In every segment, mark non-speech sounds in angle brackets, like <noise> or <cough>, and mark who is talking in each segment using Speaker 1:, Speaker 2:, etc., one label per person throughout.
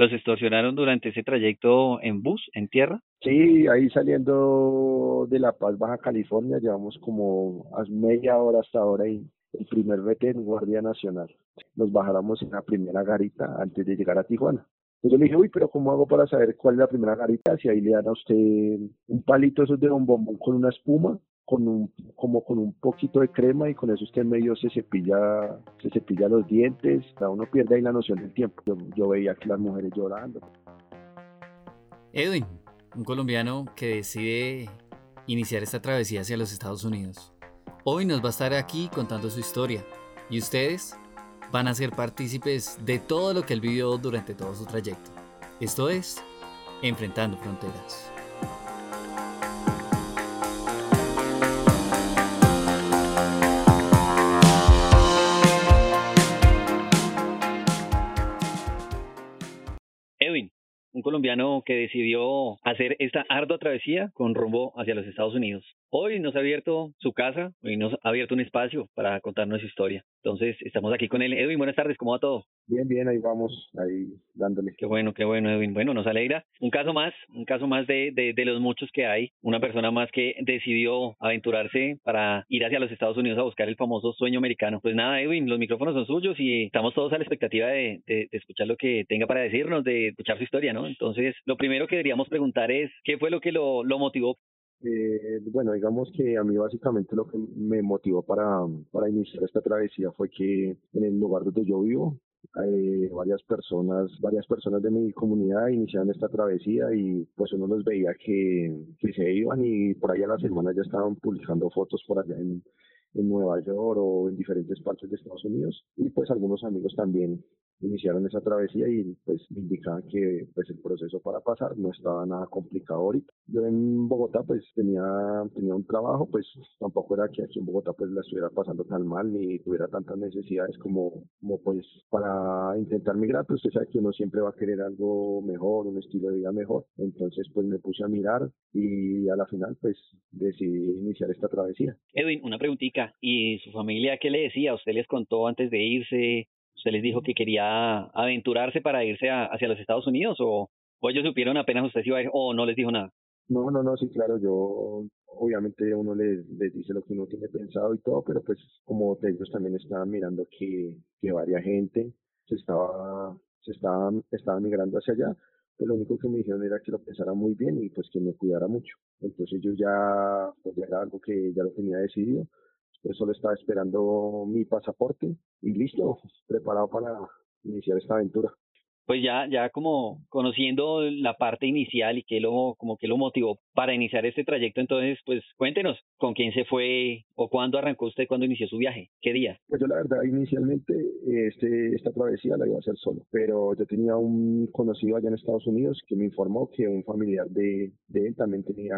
Speaker 1: ¿Los extorsionaron durante ese trayecto en bus, en tierra?
Speaker 2: Sí, ahí saliendo de La Paz, Baja California, llevamos como a media hora hasta ahora y el primer vete en Guardia Nacional. Nos bajáramos en la primera garita antes de llegar a Tijuana. Entonces yo le dije, uy, pero ¿cómo hago para saber cuál es la primera garita? Si ahí le dan a usted un palito esos de bombón con una espuma, con un, como con un poquito de crema y con eso usted medio se cepilla, se cepilla los dientes, cada uno pierde ahí la noción del tiempo. Yo, yo veía que las mujeres llorando.
Speaker 1: Edwin, un colombiano que decide iniciar esta travesía hacia los Estados Unidos. Hoy nos va a estar aquí contando su historia y ustedes van a ser partícipes de todo lo que él vivió durante todo su trayecto. Esto es Enfrentando Fronteras. Un colombiano que decidió hacer esta ardua travesía con rumbo hacia los Estados Unidos. Hoy nos ha abierto su casa, hoy nos ha abierto un espacio para contarnos su historia. Entonces, estamos aquí con él. Edwin, buenas tardes, ¿cómo va todo?
Speaker 2: Bien, bien, ahí vamos, ahí dándole.
Speaker 1: Qué bueno, qué bueno, Edwin. Bueno, nos alegra. Un caso más, un caso más de, de, de los muchos que hay. Una persona más que decidió aventurarse para ir hacia los Estados Unidos a buscar el famoso sueño americano. Pues nada, Edwin, los micrófonos son suyos y estamos todos a la expectativa de, de, escuchar lo que tenga para decirnos, de escuchar su historia, ¿no? Entonces, lo primero que deberíamos preguntar es, ¿qué fue lo que lo, lo motivó
Speaker 2: eh, bueno, digamos que a mí básicamente lo que me motivó para, para iniciar esta travesía fue que en el lugar donde yo vivo, eh, varias personas, varias personas de mi comunidad iniciaron esta travesía y pues uno los veía que, que se iban y por ahí a la semana ya estaban publicando fotos por allá en, en Nueva York o en diferentes partes de Estados Unidos. Y pues algunos amigos también iniciaron esa travesía y pues me indicaban que pues el proceso para pasar no estaba nada complicado ahorita. Yo en Bogotá pues tenía, tenía un trabajo, pues tampoco era que aquí en Bogotá pues la estuviera pasando tan mal ni tuviera tantas necesidades como, como pues para intentar migrar, pues usted sabe que uno siempre va a querer algo mejor, un estilo de vida mejor. Entonces pues me puse a mirar y a la final pues decidí iniciar esta travesía.
Speaker 1: Edwin, una preguntita, ¿y su familia qué le decía? ¿Usted les contó antes de irse? ¿Usted les dijo que quería aventurarse para irse hacia los Estados Unidos o, o ellos supieron apenas usted iba a ir o no les dijo nada?
Speaker 2: No, no, no, sí, claro, yo obviamente uno les, dice lo que uno tiene pensado y todo, pero pues como ellos también estaban mirando que, que varias gente se estaba, se estaba migrando hacia allá, pues lo único que me dijeron era que lo pensara muy bien y pues que me cuidara mucho. Entonces yo ya, pues ya era algo que ya lo tenía decidido, yo solo estaba esperando mi pasaporte y listo, preparado para iniciar esta aventura.
Speaker 1: Pues ya, ya como conociendo la parte inicial y qué lo, como que lo motivó para iniciar este trayecto, entonces, pues cuéntenos, ¿con quién se fue o cuándo arrancó usted, cuándo inició su viaje? ¿Qué día?
Speaker 2: Pues yo la verdad, inicialmente este, esta travesía la iba a hacer solo, pero yo tenía un conocido allá en Estados Unidos que me informó que un familiar de, él también tenía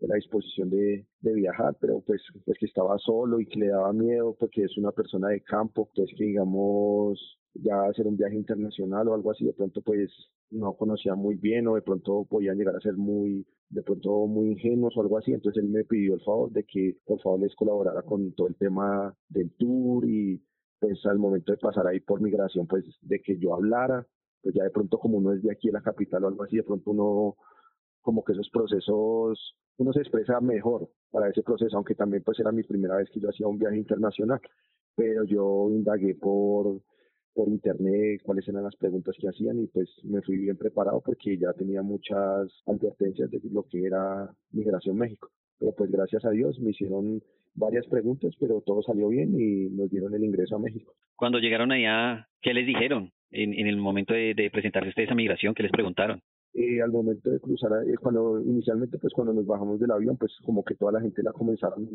Speaker 2: la disposición de, viajar, pero pues, pues que estaba solo y que le daba miedo porque es una persona de campo, pues que digamos ya hacer un viaje internacional o algo así, de pronto pues no conocía muy bien o de pronto podían llegar a ser muy, de pronto muy ingenuos o algo así, entonces él me pidió el favor de que por favor les colaborara con todo el tema del tour y pues al momento de pasar ahí por migración pues de que yo hablara, pues ya de pronto como uno es de aquí en la capital o algo así, de pronto uno como que esos procesos, uno se expresa mejor para ese proceso, aunque también pues era mi primera vez que yo hacía un viaje internacional, pero yo indagué por por internet cuáles eran las preguntas que hacían y pues me fui bien preparado porque ya tenía muchas advertencias de lo que era Migración México. Pero pues gracias a Dios me hicieron varias preguntas, pero todo salió bien y nos dieron el ingreso a México.
Speaker 1: Cuando llegaron allá, ¿qué les dijeron en, en el momento de, presentarse ustedes a migración? ¿Qué les preguntaron?
Speaker 2: Eh, al momento de cruzar, eh, cuando inicialmente pues cuando nos bajamos del avión, pues como que toda la gente la comenzaron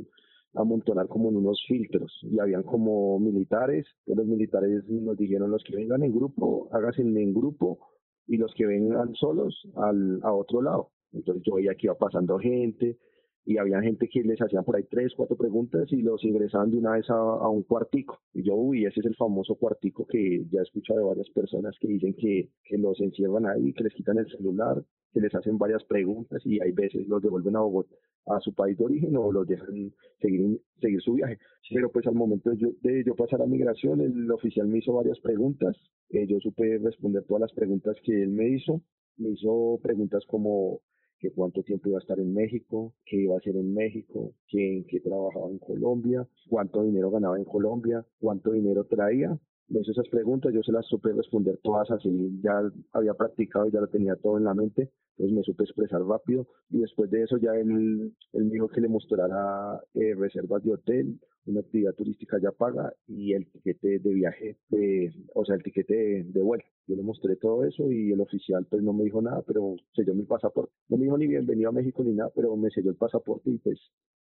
Speaker 2: a amontonar como en unos filtros y habían como militares, los militares nos dijeron los que vengan en grupo, háganse en grupo y los que vengan solos al, a otro lado. Entonces yo veía que iba pasando gente, y había gente que les hacían por ahí tres, cuatro preguntas y los ingresaban de una vez a, a, un cuartico. Y yo, uy, ese es el famoso cuartico que ya he escuchado de varias personas que dicen que, que los encierran ahí, que les quitan el celular, que les hacen varias preguntas y hay veces los devuelven a Bogotá, a su país de origen o los dejan seguir, seguir su viaje. Pero pues al momento de yo, de yo, pasar a migración, el oficial me hizo varias preguntas, eh, yo supe responder todas las preguntas que él me hizo, me hizo preguntas como que cuánto tiempo iba a estar en México, qué iba a hacer en México, quién qué trabajaba en Colombia, cuánto dinero ganaba en Colombia, cuánto dinero traía. Me hizo esas preguntas, yo se las supe responder todas así, ya había practicado y ya lo tenía todo en la mente, entonces me supe expresar rápido y después de eso ya él, él me dijo que le mostrara eh, reservas de hotel, una actividad turística ya paga y el tiquete de viaje, o sea, el tiquete de, de, vuelo. Yo le mostré todo eso y el oficial pues no me dijo nada, pero selló mi pasaporte. No me dijo ni bienvenido a México ni nada, pero me selló el pasaporte y pues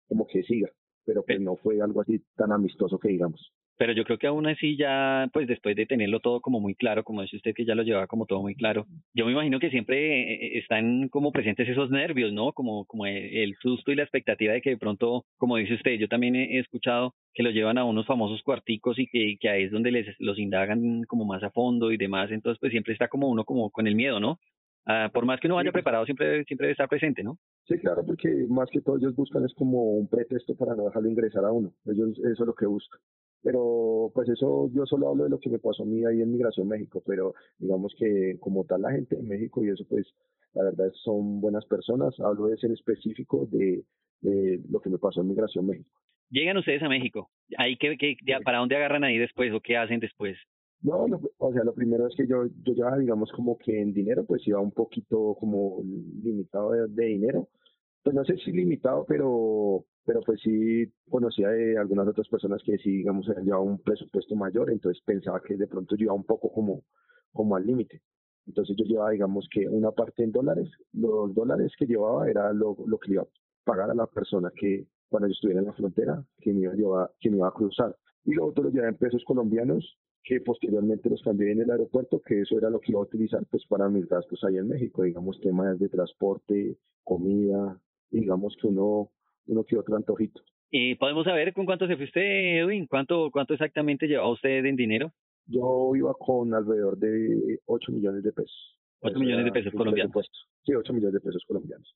Speaker 2: como que siga. Pero pues no fue algo así tan amistoso que digamos
Speaker 1: pero yo creo que aún así ya, pues después de tenerlo todo como muy claro, como dice usted que ya lo llevaba como todo muy claro, yo me imagino que siempre eh, eh, están como presentes esos nervios, ¿no? Como, como el, susto y la expectativa de que de pronto, como dice usted, yo también he, escuchado que lo llevan a unos famosos cuarticos y que, que ahí es donde les los indagan como más a fondo y demás, entonces pues siempre está como uno como con el miedo, ¿no? Ah, por más que uno vaya preparado, siempre, siempre debe estar presente, ¿no?
Speaker 2: Sí, claro, porque más que todo ellos buscan es como un pretexto para no dejarlo ingresar a uno. Ellos eso es lo que buscan. Pero pues eso yo solo hablo de lo que me pasó a mí ahí en Migración México, pero digamos que como tal la gente en México y eso pues la verdad son buenas personas. Hablo de ser específico de, lo que me pasó en Migración México.
Speaker 1: Llegan ustedes a México, ahí que, ¿para dónde agarran ahí después o qué hacen después?
Speaker 2: No, o sea, lo primero es que yo, yo ya digamos como que en dinero, pues iba un poquito como limitado de dinero. Pues no sé si limitado, pero pero pues sí conocía de algunas otras personas que sí, digamos, habían llevado un presupuesto mayor, entonces pensaba que de pronto yo iba un poco como, como al límite. Entonces yo llevaba, digamos, que una parte en dólares, los dólares que llevaba era lo, lo que iba a pagar a la persona que cuando yo estuviera en la frontera, que me iba a, llevar, que me iba a cruzar. Y lo otro lo llevaba en pesos colombianos, que posteriormente los cambié en el aeropuerto, que eso era lo que iba a utilizar pues para mis gastos ahí en México, digamos, temas de transporte, comida, digamos que uno uno que otro antojito.
Speaker 1: ¿Y podemos saber con cuánto se fue usted, Edwin? ¿Cuánto, cuánto exactamente llevaba usted en dinero?
Speaker 2: Yo iba con alrededor de 8 millones de pesos.
Speaker 1: 8 millones de pesos colombianos.
Speaker 2: Sí, 8 millones de pesos colombianos.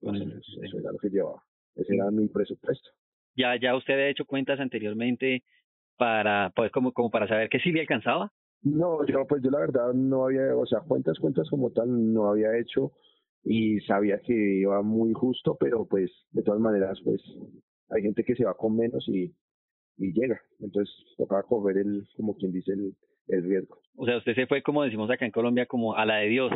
Speaker 2: eso era lo que llevaba. Ese era mi presupuesto.
Speaker 1: ¿Ya, ya usted había hecho cuentas anteriormente para, pues, como, como para saber que sí le alcanzaba?
Speaker 2: No, yo pues yo la verdad no había, o sea, cuentas, cuentas como tal no había hecho y sabía que iba muy justo, pero pues de todas maneras pues hay gente que se va con menos y, y llega, entonces tocaba coger el, como quien dice, el, el riesgo.
Speaker 1: O sea, usted se fue, como decimos acá en Colombia, como a la de Dios,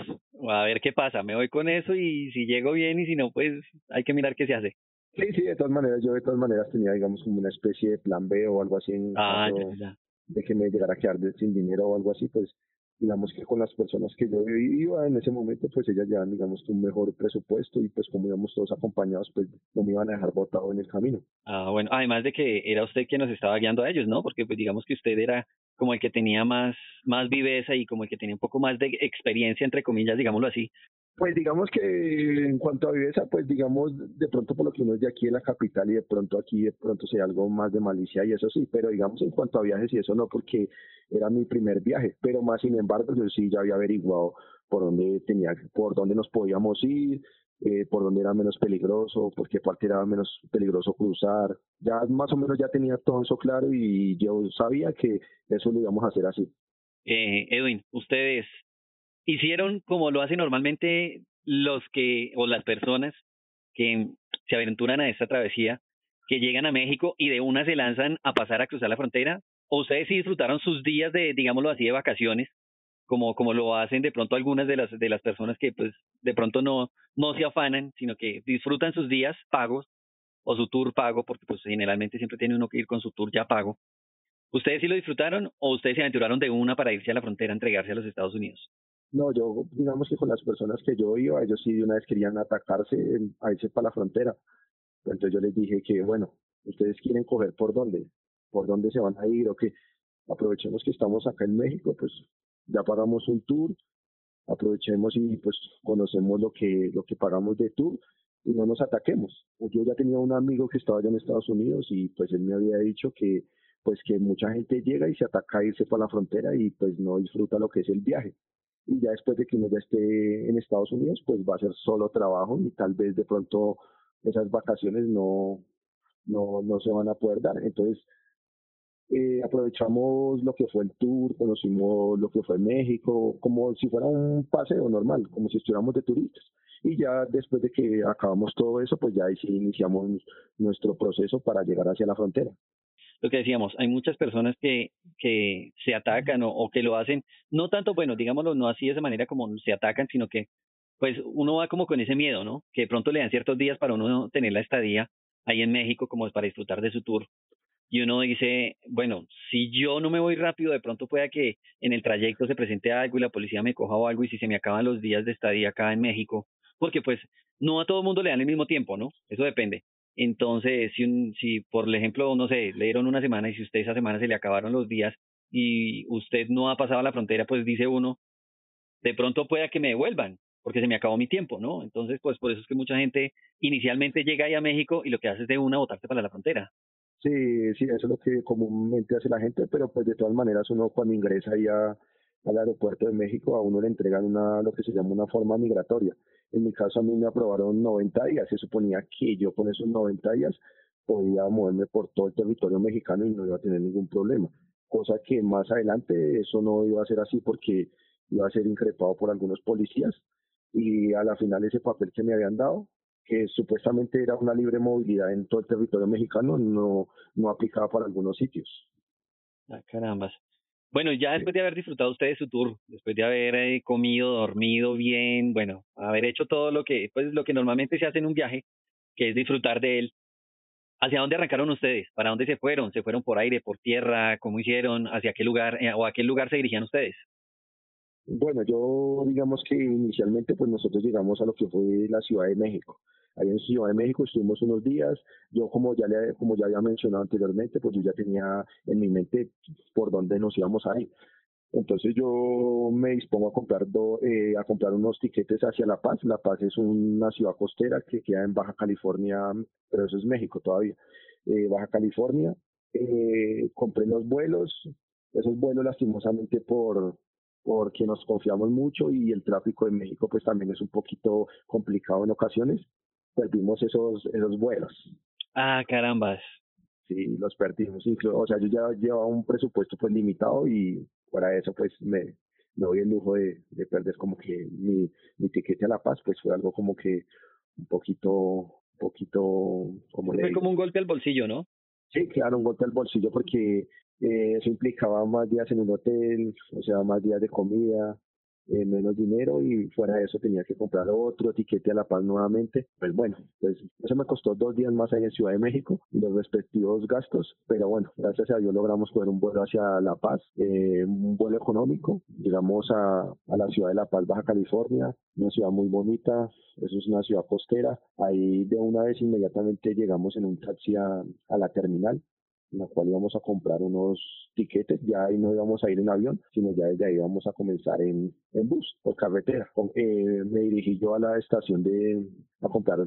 Speaker 1: a ver qué pasa, me voy con eso y si llego bien y si no, pues hay que mirar qué se hace.
Speaker 2: Sí, sí, de todas maneras, yo de todas maneras tenía, digamos, como una especie de plan B o algo así en
Speaker 1: ah,
Speaker 2: caso de que me llegara a quedar sin dinero o algo así, pues digamos que con las personas que yo iba en ese momento, pues ellas llevan, digamos, un mejor presupuesto y pues como íbamos todos acompañados, pues no me iban a dejar botado en el camino.
Speaker 1: Ah, bueno, además de que era usted quien nos estaba guiando a ellos, ¿no? Porque pues digamos que usted era como el que tenía más, más viveza y como el que tenía un poco más de experiencia, entre comillas, digámoslo así,
Speaker 2: pues digamos que en cuanto a viveza, pues digamos, de pronto por lo que uno es de aquí en la capital y de pronto aquí de pronto sea algo más de malicia y eso sí, pero digamos en cuanto a viajes y eso no, porque era mi primer viaje, pero más sin embargo yo sí ya había averiguado por dónde tenía, por dónde nos podíamos ir, eh, por dónde era menos peligroso, por qué parte era menos peligroso cruzar, ya más o menos ya tenía todo eso claro y yo sabía que eso lo íbamos a hacer así.
Speaker 1: Eh, Edwin, ustedes hicieron como lo hacen normalmente los que, o las personas que se aventuran a esta travesía, que llegan a México y de una se lanzan a pasar a cruzar la frontera, o ustedes sí disfrutaron sus días de, digámoslo así, de vacaciones, como, como lo hacen de pronto algunas de las, de las personas que pues de pronto no, no se afanan, sino que disfrutan sus días pagos o su tour pago, porque pues generalmente siempre tiene uno que ir con su tour ya pago. ¿Ustedes sí lo disfrutaron o ustedes se aventuraron de una para irse a la frontera a entregarse a los Estados Unidos?
Speaker 2: No, yo, digamos que con las personas que yo iba, ellos sí de una vez querían atacarse, a irse para la frontera. Entonces yo les dije que, bueno, ustedes quieren coger por dónde, por dónde se van a ir o que aprovechemos que estamos acá en México, pues ya pagamos un tour, aprovechemos y pues conocemos lo que, lo que pagamos de tour y no nos ataquemos. Yo ya tenía un amigo que estaba allá en Estados Unidos y pues él me había dicho que pues que mucha gente llega y se ataca a irse para la frontera y pues no disfruta lo que es el viaje. Y ya después de que uno ya esté en Estados Unidos, pues va a ser solo trabajo y tal vez de pronto esas vacaciones no, no, no se van a poder dar. Entonces, eh, aprovechamos lo que fue el tour, conocimos lo que fue México, como si fuera un paseo normal, como si estuviéramos de turistas. Y ya después de que acabamos todo eso, pues ya iniciamos nuestro proceso para llegar hacia la frontera.
Speaker 1: Lo que decíamos, hay muchas personas que, que se atacan o, o que lo hacen, no tanto, bueno, digámoslo, no así de esa manera como se atacan, sino que pues uno va como con ese miedo, ¿no? Que de pronto le dan ciertos días para uno tener la estadía ahí en México como para disfrutar de su tour y uno dice, bueno, si yo no me voy rápido, de pronto pueda que en el trayecto se presente algo y la policía me coja o algo y si se me acaban los días de estadía acá en México, porque pues no a todo el mundo le dan el mismo tiempo, ¿no? Eso depende. Entonces, si, si por ejemplo, no sé, le dieron una semana y si usted esa semana se le acabaron los días y usted no ha pasado la frontera, pues dice uno, de pronto pueda que me devuelvan, porque se me acabó mi tiempo, ¿no? Entonces, pues por eso es que mucha gente inicialmente llega ahí a México y lo que hace es de una botarse para la frontera.
Speaker 2: Sí, sí, eso es lo que comúnmente hace la gente, pero pues de todas maneras uno cuando ingresa ahí al aeropuerto de México a uno le entregan una lo que se llama una forma migratoria. En mi caso a mí me aprobaron 90 días, se suponía que yo con esos 90 días podía moverme por todo el territorio mexicano y no iba a tener ningún problema. Cosa que más adelante eso no iba a ser así porque iba a ser increpado por algunos policías y a la final ese papel que me habían dado que supuestamente era una libre movilidad en todo el territorio mexicano, no, no aplicaba para algunos sitios.
Speaker 1: Ah, carambas. Bueno, ya después de haber disfrutado usted de su tour, después de haber eh, comido, dormido bien, bueno, haber hecho todo lo que, pues lo que normalmente se hace en un viaje, que es disfrutar de él, ¿hacia dónde arrancaron ustedes? ¿Para dónde se fueron? ¿Se fueron por aire, por tierra? ¿Cómo hicieron? ¿Hacia qué lugar eh, o a qué lugar se dirigían ustedes?
Speaker 2: Bueno, yo digamos que inicialmente pues nosotros llegamos a lo que fue la Ciudad de México. Ahí en Ciudad de México estuvimos unos días. Yo como ya le, como ya había mencionado anteriormente, pues yo ya tenía en mi mente por dónde nos íbamos a ir. Entonces yo me dispongo a comprar eh, a comprar unos tiquetes hacia La Paz. La Paz es una ciudad costera que queda en Baja California, pero eso es México todavía. Eh, Baja California. Eh, compré los vuelos. Esos vuelos lastimosamente por porque nos confiamos mucho y el tráfico en México pues también es un poquito complicado en ocasiones. Perdimos esos esos vuelos.
Speaker 1: Ah, carambas.
Speaker 2: Sí, los perdimos. O sea, yo ya llevaba un presupuesto pues limitado y fuera eso pues me, me doy el lujo de, de perder como que mi, mi tiquete a La Paz pues fue algo como que un poquito, un poquito, como
Speaker 1: Fue como un golpe al bolsillo, ¿no?
Speaker 2: Sí, claro, un golpe al bolsillo porque eh, eso implicaba más días en un hotel, o sea, más días de comida, eh, menos dinero y fuera de eso tenía que comprar otro tiquete a La Paz nuevamente. Pues bueno, pues eso me costó dos días más ahí en Ciudad de México los respectivos gastos, pero bueno, gracias a Dios logramos coger un vuelo hacia La Paz, eh, un vuelo económico, llegamos a, a la ciudad de La Paz, Baja California, una ciudad muy bonita, eso es una ciudad costera, ahí de una vez inmediatamente llegamos en un taxi a, a la terminal, en la cual íbamos a comprar unos tiquetes, ya ahí no íbamos a ir en avión, sino ya desde ahí íbamos a comenzar en, en bus, por carretera. Eh, me dirigí yo a la estación de a comprar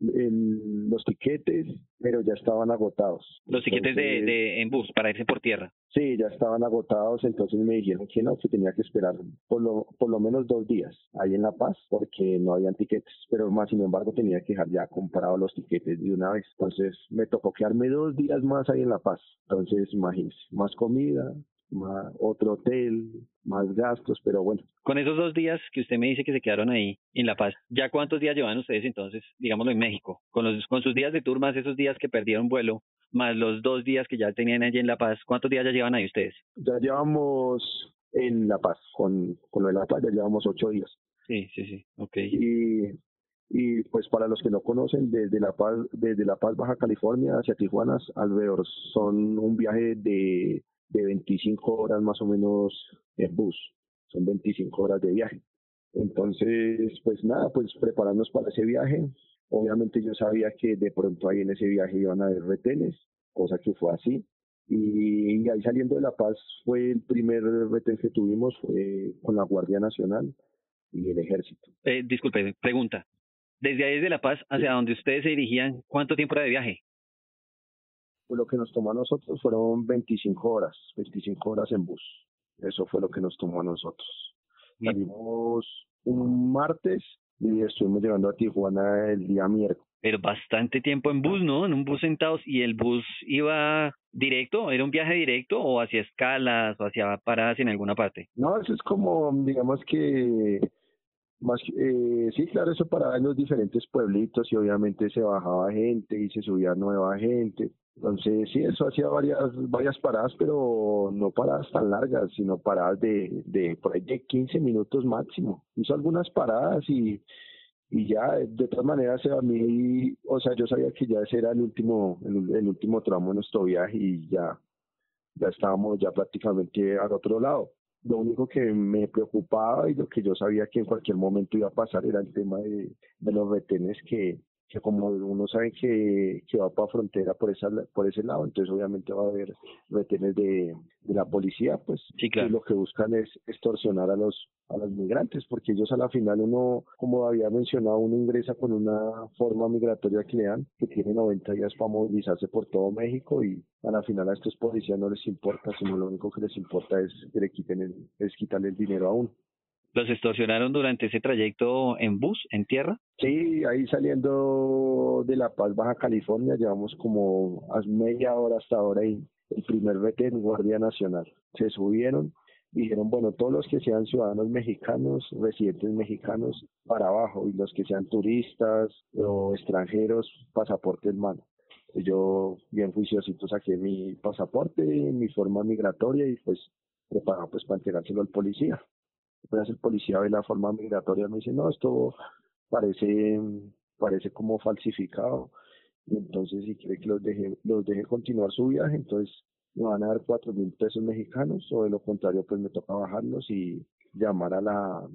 Speaker 2: el, los tiquetes, pero ya estaban agotados.
Speaker 1: Los tiquetes de, de, en bus para irse por tierra.
Speaker 2: Sí, ya estaban agotados, entonces me dijeron que no, que tenía que esperar por lo, por lo menos dos días ahí en La Paz, porque no habían tiquetes, pero más sin embargo tenía que dejar ya comprado los tiquetes de una vez. Entonces me tocó quedarme dos días más ahí en La Paz. Entonces imagínense, más comida, más otro hotel, más gastos, pero bueno.
Speaker 1: Con esos dos días que usted me dice que se quedaron ahí en La Paz, ¿ya cuántos días llevan ustedes entonces, digámoslo, en México? Con, los, con sus días de tour, más esos días que perdieron vuelo, más los dos días que ya tenían allí en La Paz, ¿cuántos días ya llevan ahí ustedes?
Speaker 2: Ya llevamos en La Paz, con, con lo de La Paz ya llevamos ocho días.
Speaker 1: Sí, sí, sí, ok.
Speaker 2: Y, y pues para los que no conocen, desde La Paz, desde La Paz, Baja California hacia Tijuana, alrededor son un viaje de de 25 horas más o menos en bus, son 25 horas de viaje. Entonces, pues nada, pues prepararnos para ese viaje. Obviamente yo sabía que de pronto ahí en ese viaje iban a haber retenes, cosa que fue así. Y, ahí saliendo de La Paz fue el primer retén que tuvimos, fue con la Guardia Nacional y el Ejército.
Speaker 1: Eh, disculpe, pregunta. Desde ahí de La Paz hacia donde ustedes se dirigían, ¿cuánto tiempo era de viaje?
Speaker 2: Pues lo que nos tomó a nosotros fueron 25 horas, 25 horas en bus. Eso fue lo que nos tomó a nosotros. Salimos un martes y estuvimos llegando a Tijuana el día miércoles.
Speaker 1: Pero bastante tiempo en bus, ¿no? En un bus sentados y el bus iba directo, era un viaje directo o hacia escalas o hacia paradas en alguna parte.
Speaker 2: No, eso es como, digamos que más eh, sí claro eso paraba en los diferentes pueblitos y obviamente se bajaba gente y se subía nueva gente. Entonces sí eso hacía varias varias paradas pero no paradas tan largas sino paradas de de por ahí de 15 minutos máximo. Hizo algunas paradas y y ya de todas maneras a mí o sea yo sabía que ya ese era el último el, último tramo de nuestro viaje y ya ya estábamos ya prácticamente al otro lado lo único que me preocupaba y lo que yo sabía que en cualquier momento iba a pasar era el tema de, los retenes que, que como uno sabe que, que va para frontera por esa por ese lado, entonces obviamente va a haber retenes de, de la policía, pues
Speaker 1: sí, claro.
Speaker 2: y lo que buscan es extorsionar a los a los migrantes, porque ellos a la final uno, como había mencionado, uno ingresa con una forma migratoria que le dan, que tiene 90 días para movilizarse por todo México y a la final a estos policías no les importa, sino lo único que les importa es que le quiten el, es quitarle el dinero a uno.
Speaker 1: ¿Los extorsionaron durante ese trayecto en bus, en tierra?
Speaker 2: Sí, ahí saliendo de La Paz, Baja California, llevamos como a media hora hasta ahora y el primer vete en Guardia Nacional. Se subieron, dijeron, bueno, todos los que sean ciudadanos mexicanos, residentes mexicanos, para abajo, y los que sean turistas o extranjeros, pasaporte en mano. Yo, bien juiciosito, saqué mi pasaporte, mi forma migratoria y pues preparado pues para entregárselo al policía el policía ve la forma migratoria me dice, no, esto parece, parece como falsificado. Y entonces si quiere que los deje, los deje continuar su viaje, entonces me van a dar cuatro mil pesos mexicanos o de lo contrario pues me toca bajarlos y llamar a la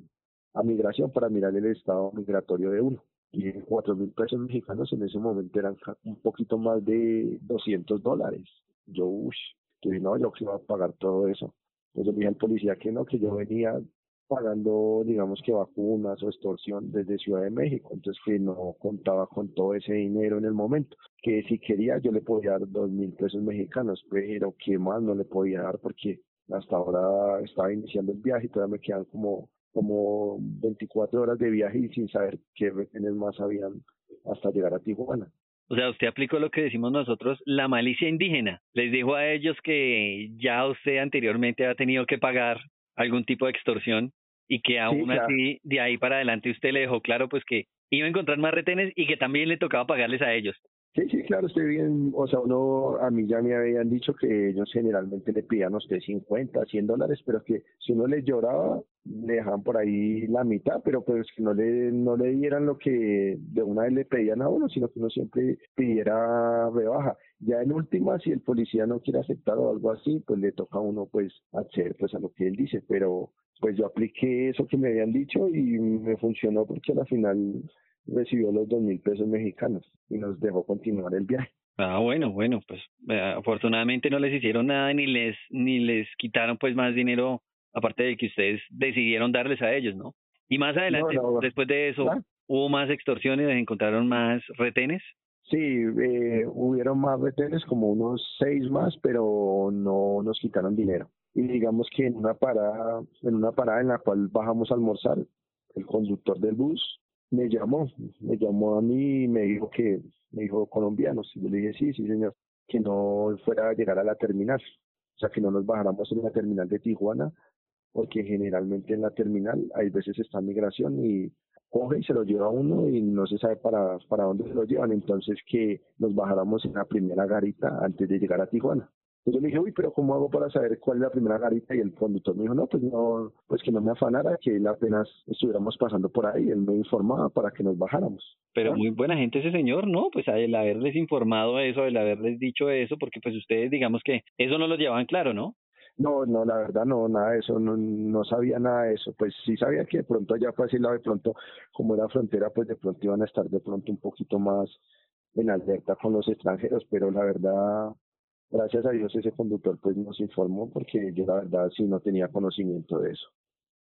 Speaker 2: a migración para mirar el estado migratorio de uno. Y cuatro mil pesos mexicanos en ese momento eran un poquito más de 200 dólares. Yo, uff, que no, yo que iba a pagar todo eso. Entonces le dije al policía que no, que yo venía pagando, digamos que vacunas o extorsión desde Ciudad de México, entonces que no contaba con todo ese dinero en el momento, que si quería yo le podía dar dos mil pesos mexicanos, pero que más no le podía dar porque hasta ahora estaba iniciando el viaje y todavía me quedan como como 24 horas de viaje y sin saber qué retenes más habían hasta llegar a Tijuana.
Speaker 1: O sea, usted aplicó lo que decimos nosotros, la malicia indígena. Les dijo a ellos que ya usted anteriormente ha tenido que pagar algún tipo de extorsión y que aún así de ahí para adelante usted le dejó claro pues que iba a encontrar más retenes y que también le tocaba pagarles a ellos.
Speaker 2: Sí, sí, claro, estoy bien. O sea, uno, a mí ya me habían dicho que ellos generalmente le pedían a usted 50, 100 dólares, pero que si uno les lloraba, le dejaban por ahí la mitad, pero pues que no le, no le dieran lo que de una vez le pedían a uno, sino que uno siempre pidiera rebaja. Ya en última, si el policía no quiere aceptar o algo así, pues le toca a uno pues hacer pues a lo que él dice, pero pues yo apliqué eso que me habían dicho y me funcionó porque al final recibió los dos mil pesos mexicanos y nos dejó continuar el viaje.
Speaker 1: Ah, bueno, bueno, pues eh, afortunadamente no les hicieron nada ni les ni les quitaron pues más dinero aparte de que ustedes decidieron darles a ellos, ¿no? Y más adelante, después de eso, ¿hubo más extorsiones? ¿Encontraron más retenes?
Speaker 2: Sí, eh, hubieron más retenes, como unos seis más, pero no nos quitaron dinero y digamos que en una parada, en una parada en la cual bajamos a almorzar, el conductor del bus me llamó, me llamó a mí y me dijo que, me dijo colombianos, y yo le dije sí, sí señor, que no fuera a llegar a la terminal, o sea que no nos bajáramos en la terminal de Tijuana, porque generalmente en la terminal hay veces está migración y coge y se lo lleva uno y no se sabe para, para dónde se lo llevan, entonces que nos bajáramos en la primera garita antes de llegar a Tijuana. Entonces yo le dije, uy, pero ¿cómo hago para saber cuál es la primera garita? Y el conductor me dijo, no, pues no, pues que no me afanara, que él apenas estuviéramos pasando por ahí, él me informaba para que nos bajáramos.
Speaker 1: Pero muy buena gente ese señor, ¿no? Pues el haberles informado eso, el haberles dicho eso, porque pues ustedes digamos que eso no lo llevaban claro, ¿no?
Speaker 2: No, no, la verdad no, nada de eso, no, no sabía nada de eso. Pues sí sabía que de pronto allá para lado, de pronto, como era frontera, pues de pronto iban a estar de pronto un poquito más en alerta con los extranjeros, pero la verdad gracias a Dios ese conductor pues nos informó porque yo la verdad sí no tenía conocimiento de eso.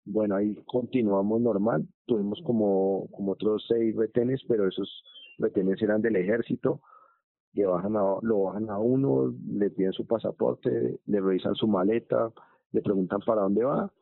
Speaker 2: Bueno, ahí continuamos normal, tuvimos como, como otros seis retenes, pero esos retenes eran del ejército, que bajan a, lo bajan a uno, le piden su pasaporte, le revisan su maleta, le preguntan para dónde va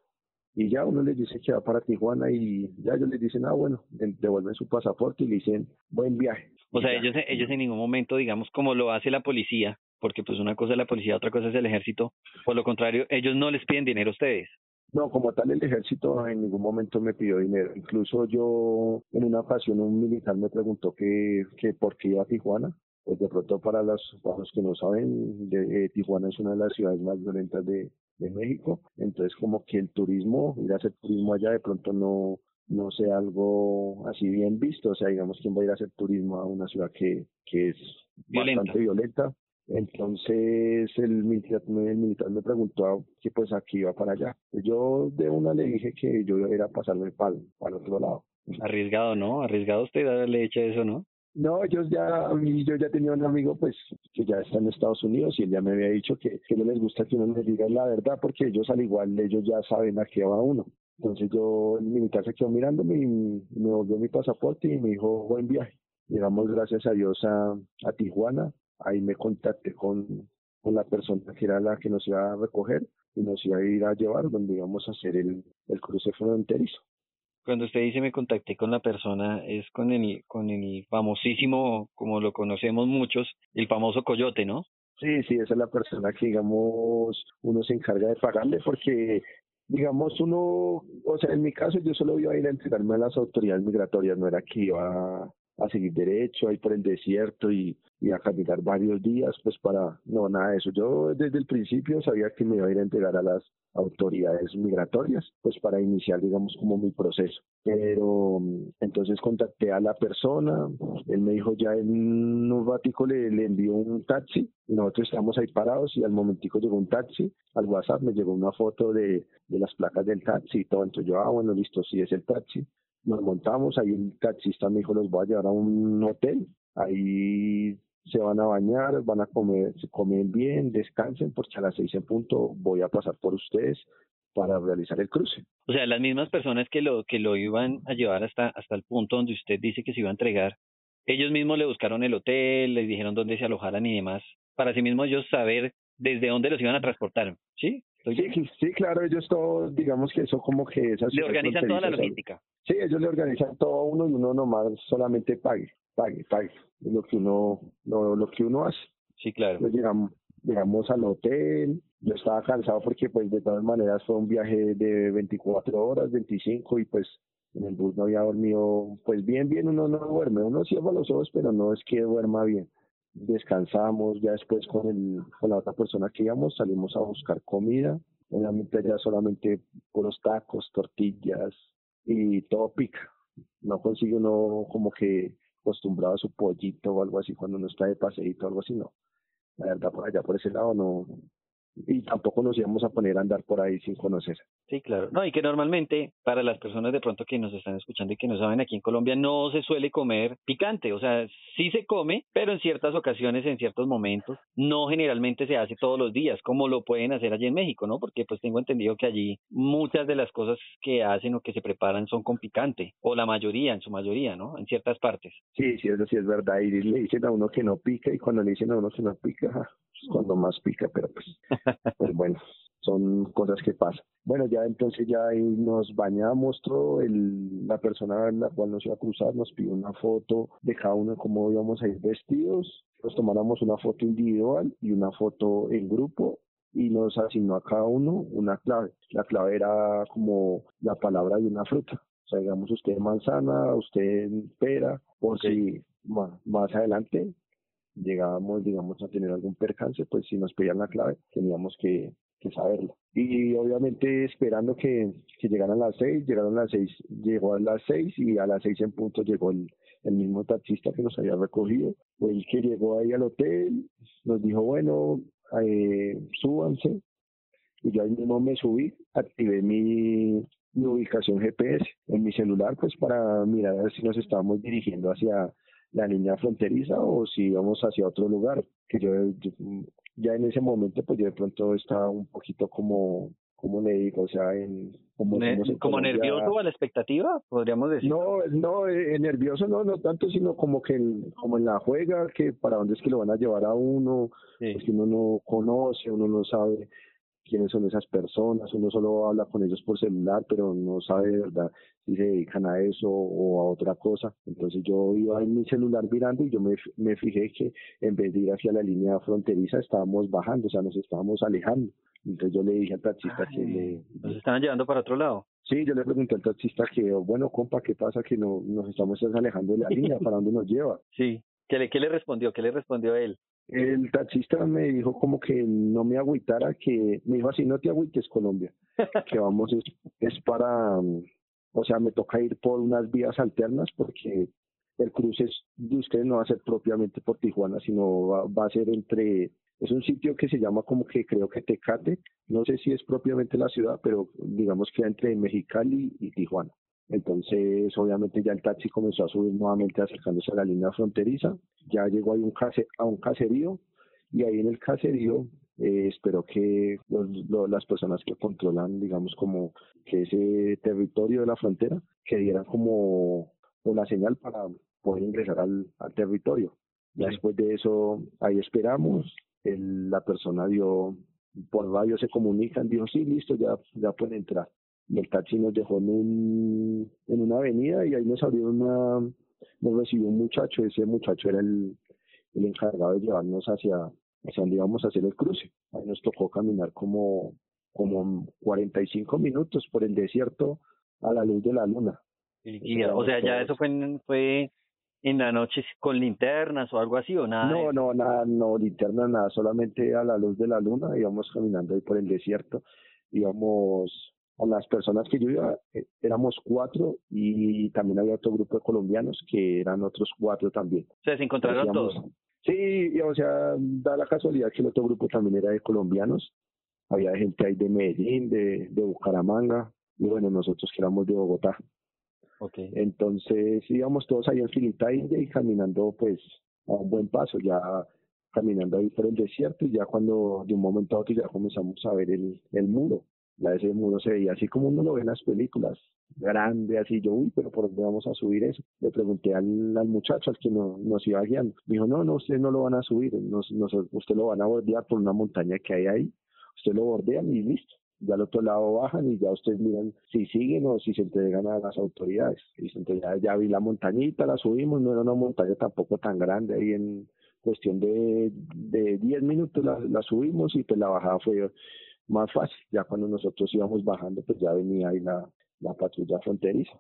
Speaker 2: y ya uno les dice que va para Tijuana y ya ellos les dicen, ah, bueno, devuelven su pasaporte y le dicen, buen viaje.
Speaker 1: O sea, ellos, ellos en ningún momento, digamos, como lo hace la policía, porque pues una cosa es la policía, otra cosa es el ejército, por lo contrario, ellos no les piden dinero a ustedes.
Speaker 2: No, como tal el ejército en ningún momento me pidió dinero. Incluso yo en una ocasión un militar me preguntó que, que por qué iba a Tijuana. Pues de pronto para, las, para los que no saben, de, eh, Tijuana es una de las ciudades más violentas de, de México. Entonces como que el turismo, ir a hacer turismo allá de pronto no, no sea algo así bien visto. O sea, digamos, ¿quién va a ir a hacer turismo a una ciudad que, que es bastante violenta? Entonces el militar, el militar me preguntó que pues aquí iba para allá. Yo de una le dije que yo iba a ir a pasarme para, para el otro lado. <laughs>
Speaker 1: Arriesgado, ¿no? Arriesgado usted darle hecho eso, ¿no?
Speaker 2: No, ellos ya, yo ya tenía un amigo pues que ya está en Estados Unidos y él ya me había dicho que, que no les gusta que uno les diga la verdad porque ellos al igual, ellos ya saben a qué va uno. Entonces yo, el militar se quedó mirándome y me volvió mi pasaporte y me dijo buen viaje. Llegamos gracias a Dios a, a Tijuana, ahí me contacté con, con la persona que era la que nos iba a recoger y nos iba a ir a llevar donde íbamos a hacer el, el cruce fronterizo.
Speaker 1: Cuando usted dice me contacté con la persona, es con el, con el famosísimo, como lo conocemos muchos, el famoso coyote, ¿no?
Speaker 2: Sí, sí, esa es la persona que, digamos, uno se encarga de pagarle porque, digamos, uno, o sea, en mi caso yo solo iba a ir a entregarme a las autoridades migratorias, no era que iba a seguir derecho ahí por el desierto y, y a caminar varios días, pues para, no, nada de eso. Yo desde el principio sabía que me iba a ir a entregar a las autoridades migratorias, pues para iniciar, digamos, como mi proceso. Pero entonces contacté a la persona, él me dijo ya en un ratico le, le envió un taxi, nosotros estábamos ahí parados y al momentico llegó un taxi, al WhatsApp me llegó una foto de, de las placas del taxi y todo, entonces yo, ah, bueno, listo, sí es el taxi. Nos montamos, ahí el taxista me dijo, los voy a llevar a un hotel, ahí se van a bañar, van a comer, se comen bien, descansen, porque a las seis en punto voy a pasar por ustedes para realizar el cruce.
Speaker 1: O sea, las mismas personas que lo que lo iban a llevar hasta hasta el punto donde usted dice que se iba a entregar, ellos mismos le buscaron el hotel, les dijeron dónde se alojaran y demás, para sí mismos ellos saber desde dónde los iban a transportar, ¿sí?
Speaker 2: Sí, sí, claro, ellos todos, digamos que eso como que esas
Speaker 1: Le organizan toda la logística.
Speaker 2: Sí, ellos le organizan todo a uno y uno nomás solamente pague pague, pague, es lo que uno, lo, lo que uno hace.
Speaker 1: Sí, claro.
Speaker 2: llegamos, llegamos al hotel, yo estaba cansado porque pues de todas maneras fue un viaje de 24 horas, 25 y pues en el bus no había dormido, pues bien, bien uno no duerme, uno cierra los ojos pero no es que duerma bien. Descansamos, ya después con, el, con la otra persona que íbamos salimos a buscar comida, obviamente ya solamente puros tacos, tortillas y todo pica. No consigue uno como que acostumbrado a su pollito o algo así cuando uno está de paseíto o algo así, no. La verdad, por allá, por ese lado, no, y tampoco nos íbamos a poner a andar por ahí sin conocer.
Speaker 1: Sí, claro. No, y que normalmente para las personas de pronto que nos están escuchando y que no saben, aquí en Colombia no se suele comer picante, o sea, sí se come, pero en ciertas ocasiones, en ciertos momentos, no generalmente se hace todos los días, como lo pueden hacer allí en México, ¿no? Porque pues tengo entendido que allí muchas de las cosas que hacen o que se preparan son con picante, o la mayoría, en su mayoría, ¿no? En ciertas partes.
Speaker 2: Sí, sí, eso sí es verdad. Y le dicen a uno que no pica y cuando le dicen a uno que no pica, cuando más pica, pero pues, pues bueno, son cosas que pasan. Bueno, ya entonces ya ahí nos bañamos todo, el, la persona en la cual nos iba a cruzar nos pidió una foto de cada uno cómo íbamos a ir vestidos, nos tomáramos una foto individual y una foto en grupo y nos asignó a cada uno una clave. La clave era como la palabra de una fruta. O sea, digamos, usted manzana, usted pera, por si más adelante llegábamos, digamos, a tener algún percance, pues si nos pedían la clave, teníamos que, que saberla. Y obviamente esperando que, que llegaran las seis, llegaron a las seis, llegó a las seis y a las seis en punto llegó el, mismo taxista que nos había recogido, el que llegó ahí al hotel, nos dijo, bueno, eh, súbanse, y yo ahí mismo me subí, activé mi, mi ubicación GPS en mi celular, pues para mirar a ver si nos estábamos dirigiendo hacia la línea fronteriza o si íbamos hacia otro lugar, que yo, ya en ese momento pues yo de pronto estaba un poquito como como le digo, o sea, en,
Speaker 1: como, como nervioso a la expectativa, podríamos decir.
Speaker 2: No, no, eh, nervioso no, no tanto, sino como que como en la juega, que para dónde es que lo van a llevar a uno, pues, que uno no conoce, uno no sabe quiénes son esas personas, uno solo habla con ellos por celular, pero no sabe de verdad si se dedican a eso o a otra cosa. Entonces yo iba en mi celular mirando y yo me, me fijé que en vez de ir hacia la línea fronteriza estábamos bajando, o sea, nos estábamos alejando. Entonces yo le dije al taxista que le...
Speaker 1: Nos estaban llevando para otro lado.
Speaker 2: Sí, yo le pregunté al taxista que, bueno, compa, ¿qué pasa que no, nos estamos alejando de la línea? ¿Para dónde nos lleva?
Speaker 1: Sí. ¿Qué le, qué le respondió? ¿Qué le respondió él?
Speaker 2: El taxista me dijo como que no me agüitara, que me dijo así, no te agüites Colombia, <laughs> que vamos, es, es para, o sea, me toca ir por unas vías alternas porque el cruce de ustedes no va a ser propiamente por Tijuana, sino va, va, a ser entre, es un sitio que se llama como que creo que Tecate, no sé si es propiamente la ciudad, pero digamos que entre Mexicali y Tijuana. Entonces, obviamente ya el taxi comenzó a subir nuevamente acercándose a la línea fronteriza. Ya llegó ahí un case, a un caserío y ahí en el caserío eh, espero que los, las personas que controlan, digamos, como que ese territorio de la frontera, que dieran como una señal para poder ingresar al, al territorio. Ya después de eso, ahí esperamos. El, la persona dio, por radio se comunican, dijo, sí, listo, ya, ya pueden entrar el taxi nos dejó en, un, en una avenida y ahí nos abrió una, nos recibió un muchacho, ese muchacho era el, el encargado de llevarnos hacia, hacia donde íbamos a hacer el cruce. Ahí nos tocó caminar como, como 45 minutos por el desierto a la luz de la luna.
Speaker 1: Y, o sea, ya eso fue en, fue en la noche con linternas o algo así o nada.
Speaker 2: No, no, nada, no linternas, nada, solamente a la luz de la luna íbamos caminando ahí por el desierto, íbamos a las personas que yo iba, eh, éramos cuatro y también había otro grupo de colombianos que eran otros cuatro también.
Speaker 1: O sea, se encontraron todos.
Speaker 2: Sí, o sea, da la casualidad que el otro grupo también era de colombianos. Había gente ahí de Medellín, de, de Bucaramanga, y bueno, nosotros que éramos de Bogotá.
Speaker 1: Okay.
Speaker 2: Entonces íbamos todos ahí en filita india y caminando pues a un buen paso, ya caminando ahí por el desierto y ya cuando de un momento a otro ya comenzamos a ver el, el muro la ese muro se veía así como uno lo ve en las películas, grande, así yo, uy, pero ¿por dónde vamos a subir eso? Le pregunté al, al muchacho, al que no, nos iba guiando. Me dijo, no, no, ustedes no lo van a subir, nos, nos, usted lo van a bordear por una montaña que hay ahí, usted lo bordean y listo. Ya al otro lado bajan y ya ustedes miran si siguen o si se entregan a las autoridades. Y entonces ya, ya vi la montañita, la subimos, no era una montaña tampoco tan grande ahí en cuestión de, de 10 minutos la subimos y pues la bajada fue más fácil. Ya cuando nosotros íbamos bajando, pues ya venía ahí la, la patrulla fronteriza.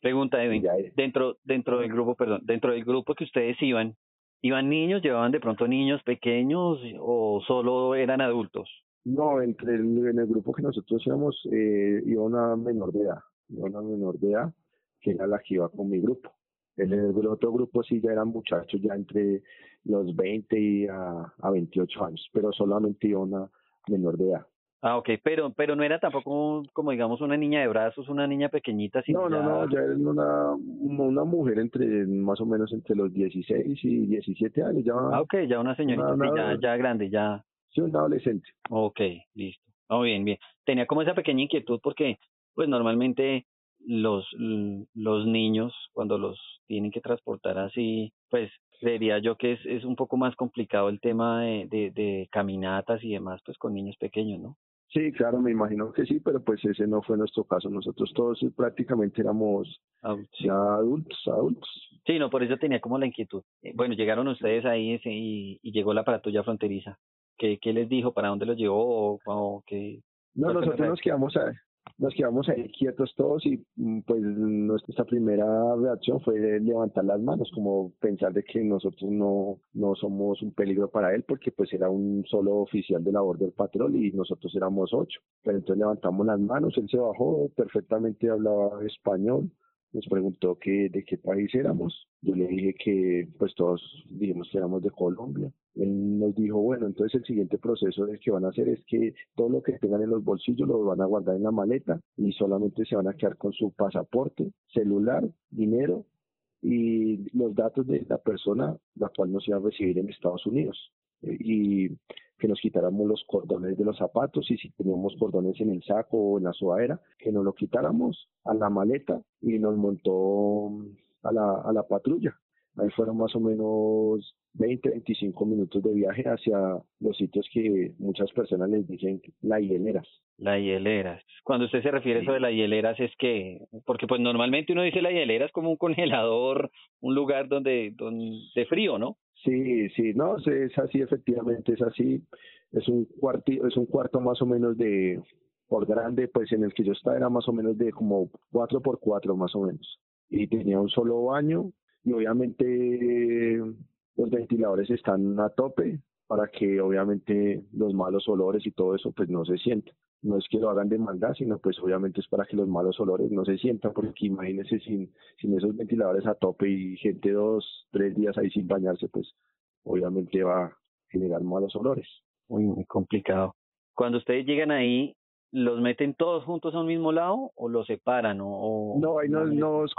Speaker 1: Pregunta, Edwin, dentro, dentro del grupo, perdón, dentro del grupo que ustedes iban, ¿iban niños, llevaban de pronto niños pequeños o solo eran adultos?
Speaker 2: No, entre el, en el grupo que nosotros íbamos, eh, iba una menor de edad, iba una menor de edad, que era la que iba con mi grupo. En el, otro grupo sí ya eran muchachos ya entre los 20 y a, a 28 años, pero solamente iba una menor de edad.
Speaker 1: Ah, ok, pero, pero no era tampoco como digamos una niña de brazos, una niña pequeñita.
Speaker 2: Sino no, no, no, ya era una, una mujer entre, más o menos entre los 16 y 17 años. Ya,
Speaker 1: ah, ok, ya una señorita, ya, ya grande, ya.
Speaker 2: Sí, un adolescente.
Speaker 1: Ok, listo. Oh, bien, bien. Tenía como esa pequeña inquietud porque, pues normalmente los, los niños, cuando los tienen que transportar así, pues creería yo que es, es un poco más complicado el tema de, de, de caminatas y demás, pues con niños pequeños, ¿no?
Speaker 2: Sí, claro, me imagino que sí, pero pues ese no fue nuestro caso. Nosotros todos prácticamente éramos ya adultos, adultos.
Speaker 1: Sí, no, por eso tenía como la inquietud. Eh, bueno, llegaron ustedes ahí ese, y, y llegó la patrulla fronteriza. ¿Qué, ¿Qué les dijo? ¿Para dónde los llevó? ¿O, o qué?
Speaker 2: No, nosotros nos quedamos a, nos quedamos ahí quietos todos y mm, pues nuestra primera reacción fue levantar las manos, como pensar de que nosotros no, no somos un peligro para él porque pues era un solo oficial de la Border Patrol y nosotros éramos ocho. Pero entonces levantamos las manos, él se bajó, perfectamente hablaba español, nos preguntó que de qué país éramos. Yo le dije que pues todos dijimos que éramos de Colombia. Él nos dijo, bueno, entonces el siguiente proceso que van a hacer es que todo lo que tengan en los bolsillos lo van a guardar en la maleta y solamente se van a quedar con su pasaporte, celular, dinero y los datos de la persona la cual nos iba a recibir en Estados Unidos. Y que nos quitáramos los cordones de los zapatos y si teníamos cordones en el saco o en la sudadera, que nos lo quitáramos a la maleta y nos montó a la, a la patrulla. Ahí fueron más o menos 20, 25 minutos de viaje hacia los sitios que muchas personas les dicen la hieleras.
Speaker 1: La hieleras. Cuando usted se refiere a eso de la hieleras es que, porque pues normalmente uno dice la hielera es como un congelador, un lugar donde, donde de frío, ¿no?
Speaker 2: Sí, sí, no, es así, efectivamente es así. Es un cuarto, es un cuarto más o menos de, por grande, pues en el que yo estaba era más o menos de como 4 por 4 más o menos. Y tenía un solo baño y obviamente los ventiladores están a tope para que obviamente los malos olores y todo eso pues no se sientan. No es que lo hagan de maldad, sino pues obviamente es para que los malos olores no se sientan, porque imagínense sin, sin esos ventiladores a tope y gente dos, tres días ahí sin bañarse, pues obviamente va a generar malos olores.
Speaker 1: Muy, muy complicado. Cuando ustedes llegan ahí, ¿los meten todos juntos a un mismo lado o los separan? O,
Speaker 2: no, ahí nos, nos,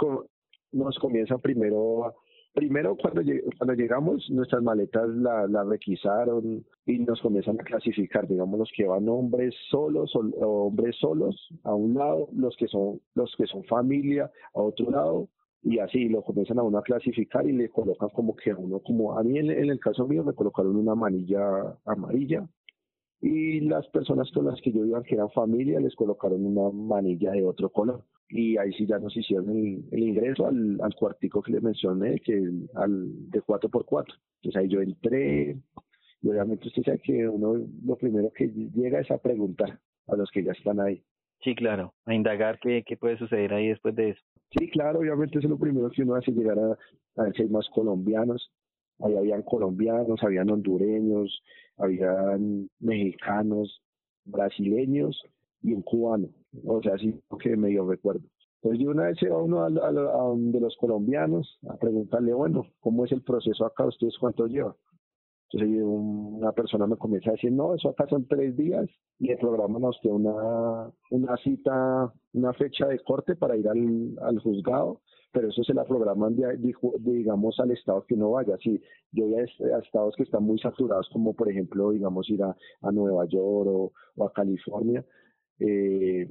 Speaker 2: nos comienza primero primero cuando, cuando llegamos nuestras maletas las la requisaron y nos comienzan a clasificar, digamos los que van hombres solos o, hombres solos a un lado, los que son los que son familia a otro lado y así lo comienzan a uno a clasificar y le colocan como que a uno como a mí en el caso mío me colocaron una manilla amarilla y las personas con las que yo iba que eran familia les colocaron una manilla de otro color y ahí sí ya nos hicieron el, ingreso al, al, cuartico que les mencioné, que al de 4x4. Entonces ahí yo entré y obviamente usted sabe que uno lo primero que llega es a preguntar a los que ya están ahí.
Speaker 1: Sí, claro, a indagar qué, qué puede suceder ahí después de eso.
Speaker 2: Sí, claro, obviamente eso es lo primero que uno hace, llegar a, a ver si hay más colombianos. Ahí habían colombianos, habían hondureños, habían mexicanos, brasileños y un cubano. O sea, sí, que medio recuerdo. Pues de una vez se va uno a, a, de los colombianos a preguntarle, bueno, ¿cómo es el proceso acá? ¿Ustedes cuánto llevan? Entonces una persona me comienza a decir, no, eso acá son tres días y le programan a usted una, una cita, una fecha de corte para ir al, al juzgado, pero eso se la programan, de, digamos, al estado que no vaya. Si yo voy a, estados que están muy saturados, como por ejemplo, digamos, ir a, a Nueva York o, o a California, eh,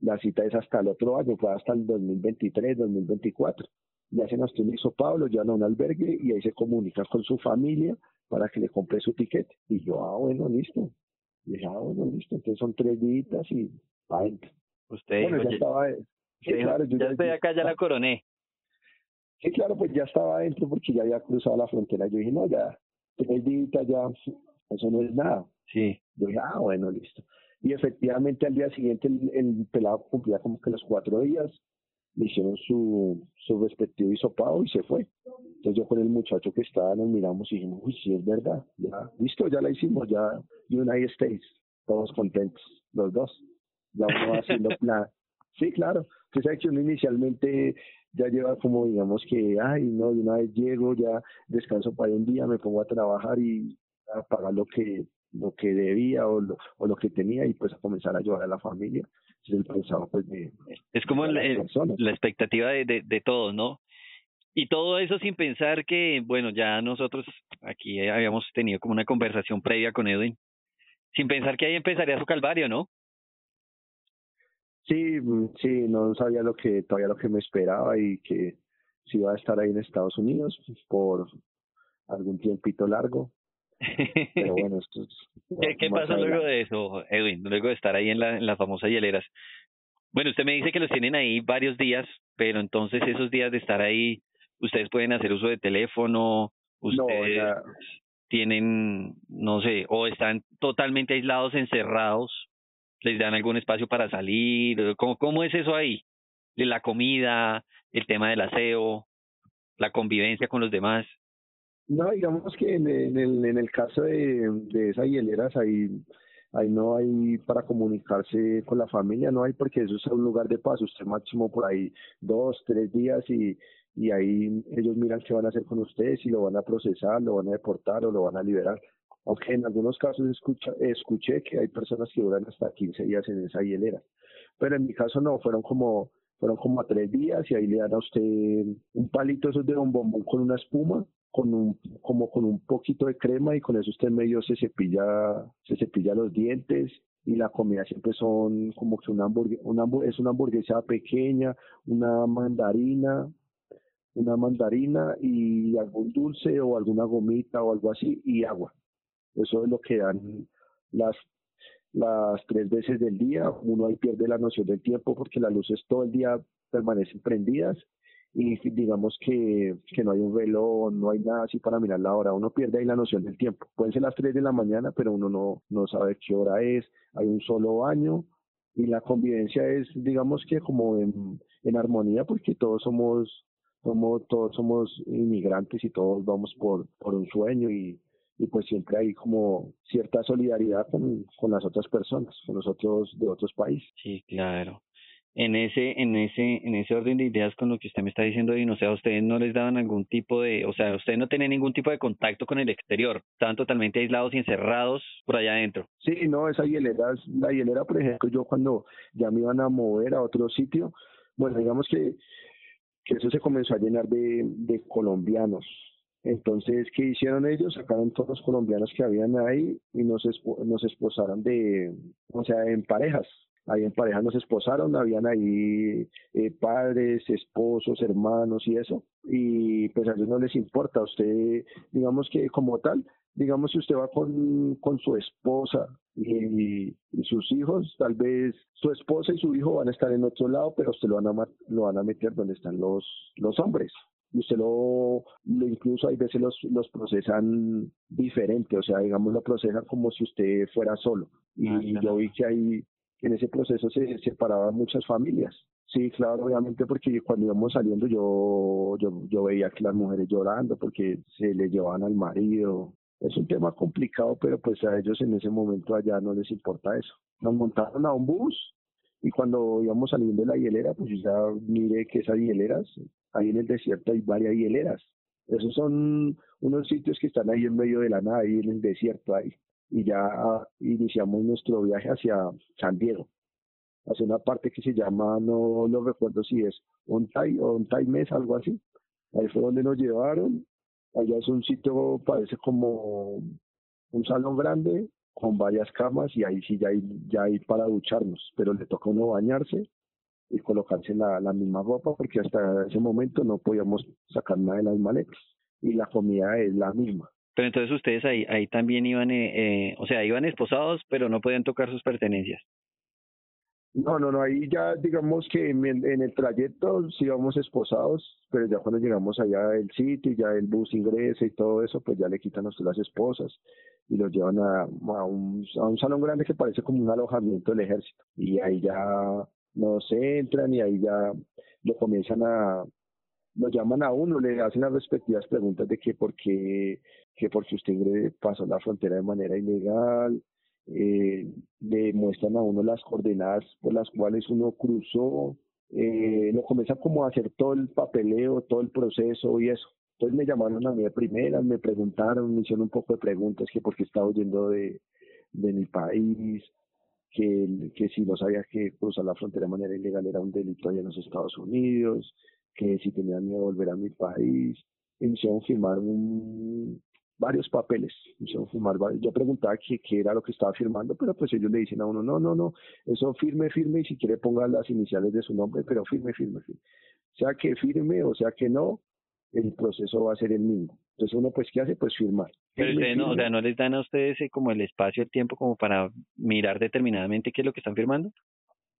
Speaker 2: la cita es hasta el otro año, fue hasta el 2023, 2024. Ya se nos tiene Pablo, ya a un albergue y ahí se comunica con su familia para que le compre su tiquete. Y yo, ah, bueno, listo. Y dije, ah, bueno, listo. Entonces son tres días y adentro.
Speaker 1: Usted bueno, ya estaba. Sí, claro, yo ya, estoy acá, ya la coroné.
Speaker 2: Sí, claro, pues ya estaba adentro porque ya había cruzado la frontera. Yo dije, no, ya, tres días ya, eso no es nada.
Speaker 1: Sí.
Speaker 2: Yo dije, ah, bueno, listo y efectivamente al día siguiente el, pelado cumplía como que los cuatro días, le hicieron su, su respectivo hisopado y se fue. Entonces yo con el muchacho que estaba nos miramos y dijimos, uy, sí es verdad, ya, listo, ya la hicimos, ya United States, todos contentos, los dos. Ya uno va haciendo <laughs> plan. Sí, claro. Entonces hay que uno inicialmente ya lleva como digamos que, ay, no, de una vez llego, ya descanso para un día, me pongo a trabajar y a pagar lo que lo que debía o lo, o lo que tenía y pues a comenzar a ayudar a la familia. Es el pensado pues de...
Speaker 1: Es como la, la expectativa de, de, de todos, ¿no? Y todo eso sin pensar que, bueno, ya nosotros aquí habíamos tenido como una conversación previa con Edwin, sin pensar que ahí empezaría su calvario, ¿no?
Speaker 2: Sí, sí, no sabía lo que, todavía lo que me esperaba y que si iba a estar ahí en Estados Unidos por algún tiempito largo, pero <laughs> bueno, esto
Speaker 1: ¿Qué, qué pasó luego de eso, Edwin? Luego de estar ahí en la, en las famosas hieleras. Bueno, usted me dice que los tienen ahí varios días, pero entonces esos días de estar ahí, ustedes pueden hacer uso de teléfono, ustedes tienen, no sé, o están totalmente aislados, encerrados, les dan algún espacio para salir, ¿cómo, cómo es eso ahí? La comida, el tema del aseo, la convivencia con los demás.
Speaker 2: No, digamos que en, el, en el caso de, de esas hieleras ahí, ahí no hay para comunicarse con la familia, no hay porque eso es un lugar de paz, usted máximo por ahí dos, tres días y, y ahí ellos miran qué van a hacer con usted, si lo van a procesar, lo van a deportar o lo van a liberar. Aunque en algunos casos escucha, escuché que hay personas que duran hasta 15 días en esa hielera. Pero en mi caso no, fueron como fueron como a tres días y ahí le dan a usted un palito esos de un bombón con una espuma con un, como con un poquito de crema y con eso usted medio se cepilla, se cepilla los dientes y la comida siempre son como que una hamburguesa, es una hamburguesa pequeña, una mandarina, una mandarina y algún dulce o alguna gomita o algo así y agua. Eso es lo que dan las las tres veces del día. Uno ahí pierde la noción del tiempo porque las luces todo el día permanecen prendidas y digamos que, que no hay un reloj, no hay nada así para mirar la hora, uno pierde ahí la noción del tiempo. Pueden ser las 3 de la mañana, pero uno no, no sabe qué hora es, hay un solo baño y la convivencia es, digamos que como en, en armonía porque todos somos, somos, todos somos inmigrantes y todos vamos por, por un sueño y, y pues siempre hay como cierta solidaridad con, con las otras personas, con los otros de otros países.
Speaker 1: Sí, claro en ese, en ese, en ese orden de ideas con lo que usted me está diciendo, y no sé, a ustedes no les daban algún tipo de, o sea, ustedes no tenían ningún tipo de contacto con el exterior, estaban totalmente aislados y encerrados por allá adentro.
Speaker 2: Sí, no, esa hielera, la hielera, por ejemplo, yo cuando ya me iban a mover a otro sitio, bueno, digamos que, que eso se comenzó a llenar de, de colombianos. Entonces, ¿qué hicieron ellos? Sacaron todos los colombianos que habían ahí y nos, nos esposaron de, o sea, en parejas ahí en pareja nos esposaron, habían ahí eh, padres, esposos, hermanos y eso, y pues a ellos no les importa, usted, digamos que como tal, digamos si usted va con, con su esposa y, sus hijos, tal vez su esposa y su hijo van a estar en otro lado, pero usted lo van a, lo van a meter donde están los, los hombres y usted lo, lo, incluso hay veces los, los procesan diferente, o sea, digamos lo procesan como si usted fuera solo. Y ah, yo vi que hay en ese proceso se separaban muchas familias. Sí, claro, obviamente porque cuando íbamos saliendo yo, yo, yo veía que las mujeres llorando porque se le llevaban al marido. Es un tema complicado, pero pues a ellos en ese momento allá no les importa eso. Nos montaron a un bus y cuando íbamos saliendo de la hielera, pues ya mire que esas hieleras, ahí en el desierto hay varias hieleras. Esos son unos sitios que están ahí en medio de la nada, ahí en el desierto ahí y ya iniciamos nuestro viaje hacia San Diego, hacia una parte que se llama, no lo recuerdo si es Ontay o Ontay Mes, algo así. Ahí fue donde nos llevaron. Allá es un sitio, parece como un salón grande con varias camas y ahí sí ya hay, ya hay para ducharnos, pero le toca uno bañarse y colocarse la, la misma ropa porque hasta ese momento no podíamos sacar nada de las maletas y la comida es la misma.
Speaker 1: Pero entonces ustedes ahí, ahí también iban, eh, eh, o sea, iban esposados, pero no podían tocar sus pertenencias.
Speaker 2: No, no, no, ahí ya digamos que en, el trayecto sí íbamos esposados, pero ya cuando llegamos allá del sitio y ya el bus ingresa y todo eso, pues ya le quitan a las esposas y los llevan a, a, un, a un salón grande que parece como un alojamiento del ejército. Y ahí ya no se entran y ahí ya lo comienzan a, lo llaman a uno, le hacen las respectivas preguntas de que por qué, que porque usted pasó la frontera de manera ilegal, eh, le muestran a uno las coordenadas por las cuales uno cruzó, eh, lo comienzan como a hacer todo el papeleo, todo el proceso y eso. Entonces me llamaron a mí de primera, me preguntaron, me hicieron un poco de preguntas que por qué estaba huyendo de, de mi país, que, que si no sabía que cruzar la frontera de manera ilegal era un delito allá en los Estados Unidos, que si tenía miedo de volver a mi país, y me hicieron firmar un, varios papeles, me hicieron firmar Yo preguntaba qué, qué era lo que estaba firmando, pero pues ellos le dicen a uno, no, no, no, eso firme, firme, y si quiere ponga las iniciales de su nombre, pero firme, firme, firme. Sea que firme o sea que no, el proceso va a ser el mismo. Entonces uno pues, ¿qué hace? Pues firmar.
Speaker 1: Pero ustedes no, o sea, ¿no les dan a ustedes eh, como el espacio, el tiempo como para mirar determinadamente qué es lo que están firmando?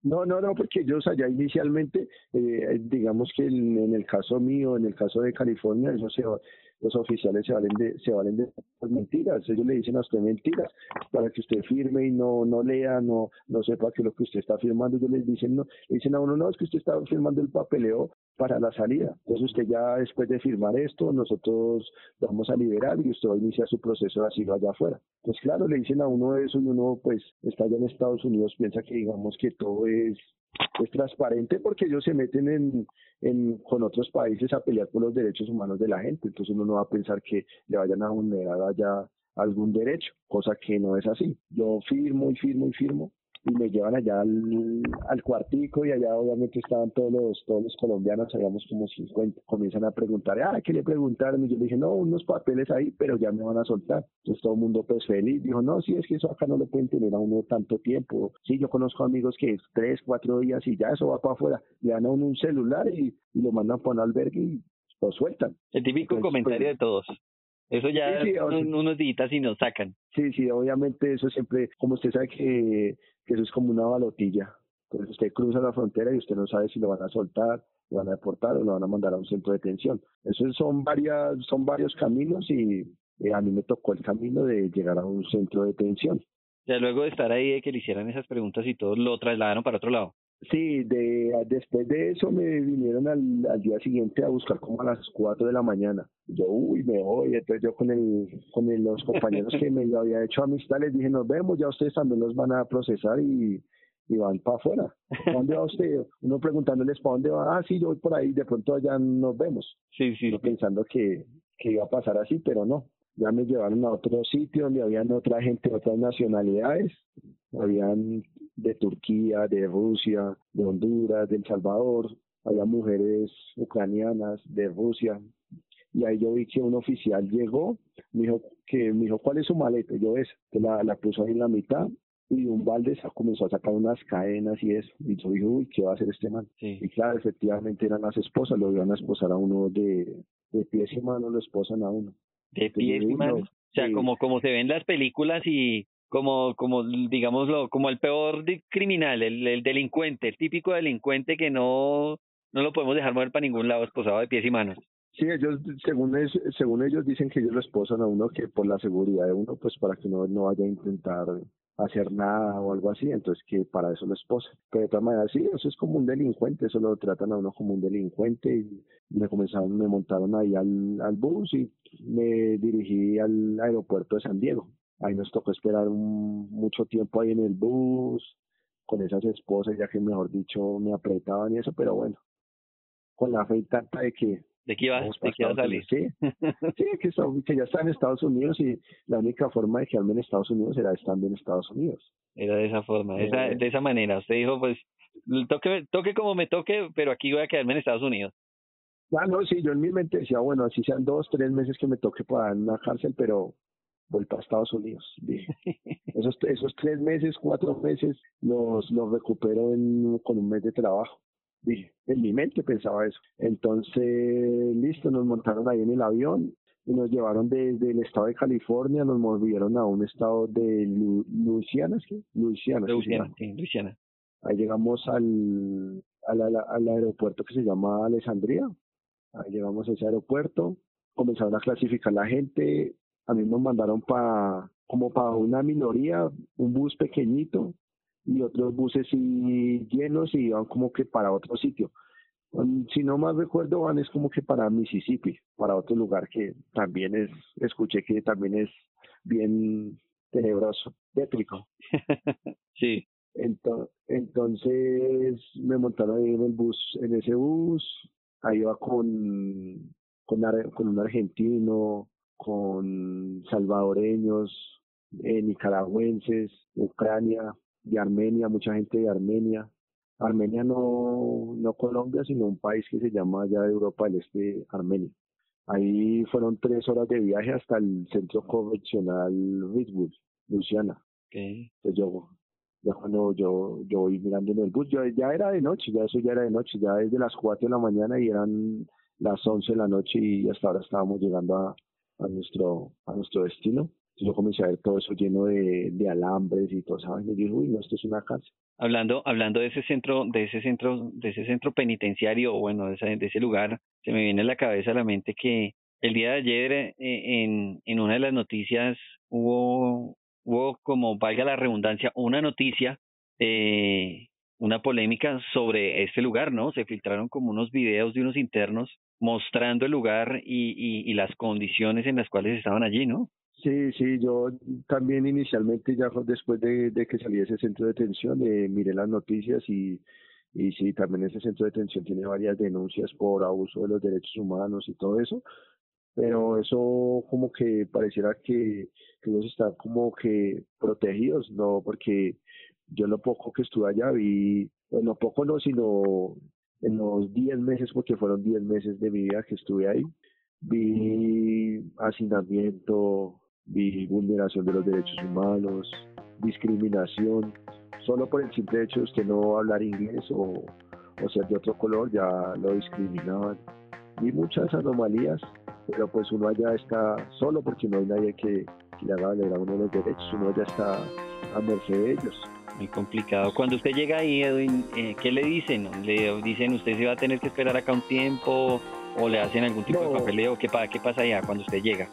Speaker 2: No, no, no, porque ellos allá inicialmente, eh, digamos que en, el caso mío, en el caso de California, eso se, los oficiales se valen de, se valen de mentiras, ellos le dicen a usted mentiras para que usted firme y no, no lea, no, no sepa que lo que usted está firmando, ellos les dicen, no, dicen a uno, no, es que usted está firmando el papeleo para la salida. Entonces usted ya después de firmar esto, nosotros vamos a liberar y usted va a iniciar su proceso de asilo allá afuera. Pues claro, le dicen a uno eso y uno pues está allá en Estados Unidos, piensa que digamos que todo es, es transparente porque ellos se meten en, en, con otros países a pelear por los derechos humanos de la gente. Entonces uno no va a pensar que le vayan a vulnerar allá algún derecho, cosa que no es así. Yo firmo y firmo y firmo y me llevan allá al, al cuartico y allá obviamente estaban todos los, todos los colombianos, habíamos como 50, comienzan a preguntar, ah, ¿qué le preguntaron? Y yo le dije, no, unos papeles ahí, pero ya me van a soltar. Entonces todo el mundo pues feliz, dijo, no, sí, es que eso acá no lo pueden tener a uno tanto tiempo. Sí, yo conozco amigos que es tres, cuatro días y ya eso va para afuera, le dan a uno un celular y, y lo mandan para un albergue y lo sueltan.
Speaker 1: El típico comentario de todos. Eso ya unos días y nos sacan.
Speaker 2: Sí, sí, obviamente eso siempre, como usted sabe que, que eso es como una balotilla. Entonces usted cruza la frontera y usted no sabe si lo van a soltar, lo van a deportar o lo van a mandar a un centro de detención. Esos son varias, son varios caminos y eh, a mí me tocó el camino de llegar a un centro de detención.
Speaker 1: Ya luego de estar ahí, de que le hicieran esas preguntas y todo, lo trasladaron para otro lado.
Speaker 2: Sí, de, después de eso me vinieron al, al día siguiente a buscar como a las 4 de la mañana. Yo, uy, me voy. Entonces yo con el con los compañeros que me había hecho amistad les dije, nos vemos, ya ustedes también los van a procesar y, y van para afuera. dónde va usted? Uno preguntándoles para dónde va. Ah, sí, yo voy por ahí, de pronto allá nos vemos.
Speaker 1: Sí, sí.
Speaker 2: pensando que, que iba a pasar así, pero no. Ya me llevaron a otro sitio donde habían otra gente, otras nacionalidades. Habían de Turquía, de Rusia, de Honduras, de El Salvador. Había mujeres ucranianas, de Rusia. Y ahí yo vi que un oficial llegó, me dijo, que, me dijo ¿cuál es su maleta? Yo es, que la, la puso ahí en la mitad y un balde comenzó a sacar unas cadenas y eso. Y yo dije, uy, ¿qué va a hacer este man? Y claro, efectivamente eran las esposas, lo iban a esposar a uno de, de pies y manos, lo esposan a uno.
Speaker 1: De pies y manos. O sea, como, como se ven las películas y como, como digámoslo, como el peor criminal, el, el delincuente, el típico delincuente que no, no lo podemos dejar mover para ningún lado, esposado de pies y manos.
Speaker 2: Sí, ellos, según, es, según ellos dicen que ellos lo esposan a uno que por la seguridad de uno, pues para que no, no vaya a intentar hacer nada o algo así, entonces que para eso lo esposa. Pero de todas maneras, sí, eso es como un delincuente, eso lo tratan a uno como un delincuente y me comenzaron, me montaron ahí al, al bus y me dirigí al aeropuerto de San Diego. Ahí nos tocó esperar un, mucho tiempo ahí en el bus, con esas esposas, ya que mejor dicho me apretaban y eso, pero bueno, con la fe tanta de que
Speaker 1: ¿De qué ibas, de qué a salir?
Speaker 2: Sí, sí que, que, ya está en Estados Unidos y la única forma de quedarme en Estados Unidos era estando en Estados Unidos.
Speaker 1: Era de esa forma, de, esa, eh. de esa manera. Usted dijo, pues, toque, toque como me toque, pero aquí voy a quedarme en Estados Unidos.
Speaker 2: Ah, no, sí, yo en mi mente decía, bueno, así sean dos, tres meses que me toque para una cárcel, pero voy para Estados Unidos. Dije. esos, esos tres meses, cuatro meses, los, los recupero en, con un mes de trabajo dije, en mi mente pensaba eso. Entonces, listo, nos montaron ahí en el avión y nos llevaron desde el estado de California, nos movieron a un estado de Luisiana, ¿sí? Luisiana.
Speaker 1: Luisiana, sí, Luisiana.
Speaker 2: Ahí llegamos al, al, al, aeropuerto que se llama Alessandria. Ahí llegamos a ese aeropuerto, comenzaron a clasificar la gente, a mí nos mandaron para como para una minoría, un bus pequeñito, y otros buses y llenos y iban como que para otro sitio. Um, si no más recuerdo, van es como que para Mississippi, para otro lugar que también es, escuché que también es bien tenebroso, tétrico. <laughs>
Speaker 1: sí.
Speaker 2: Entonces, me montaron ahí en el bus, en ese bus, ahí iba con, con, con un argentino, con salvadoreños, eh, nicaragüenses, Ucrania, de Armenia, mucha gente de Armenia. Armenia no, no Colombia, sino un país que se llama allá de Europa del Este, Armenia. Ahí fueron tres horas de viaje hasta el centro convencional Ridgewood, Luciana.
Speaker 1: Okay.
Speaker 2: Entonces yo, ya cuando yo, yo voy mirando en el bus, yo, ya era de noche, ya eso ya era de noche, ya desde las cuatro de la mañana y eran las once de la noche y hasta ahora estábamos llegando a, a nuestro, a nuestro destino yo comencé a ver todo eso lleno de, de alambres y todo eso. Y dije, uy, no, esto es una cárcel.
Speaker 1: Hablando, hablando de ese centro, de ese centro, de ese centro penitenciario, o bueno, de ese, de ese lugar, se me viene a la cabeza a la mente que el día de ayer eh, en, en una de las noticias hubo, hubo como valga la redundancia, una noticia, eh, una polémica sobre este lugar, ¿no? Se filtraron como unos videos de unos internos mostrando el lugar y, y las condiciones en las cuales estaban allí, ¿no?
Speaker 2: Sí, sí, yo también inicialmente, ya después de, que salí de ese centro de detención, eh, miré las noticias y, sí, también ese centro de detención tiene varias denuncias por abuso de los derechos humanos y todo eso, pero eso como que pareciera que, que ellos están como que protegidos, ¿no? Porque yo lo poco que estuve allá vi, bueno, lo poco no, sino en los 10 meses, porque fueron 10 meses de mi vida que estuve ahí, vi hacinamiento, vi vulneración de los derechos humanos, discriminación, solo por el simple hecho de usted no hablar inglés o, o ser de otro color ya lo discriminaban. vi muchas anomalías, pero pues uno allá está solo porque no hay nadie que, le haga valer a uno los derechos, uno allá está a merced de ellos.
Speaker 1: Muy complicado. Cuando usted llega ahí, Edwin, eh, ¿qué le dicen? ¿Le dicen usted se va a tener que esperar acá un tiempo o le hacen algún tipo de papeleo? ¿Qué, ¿Qué pasa allá cuando usted llega?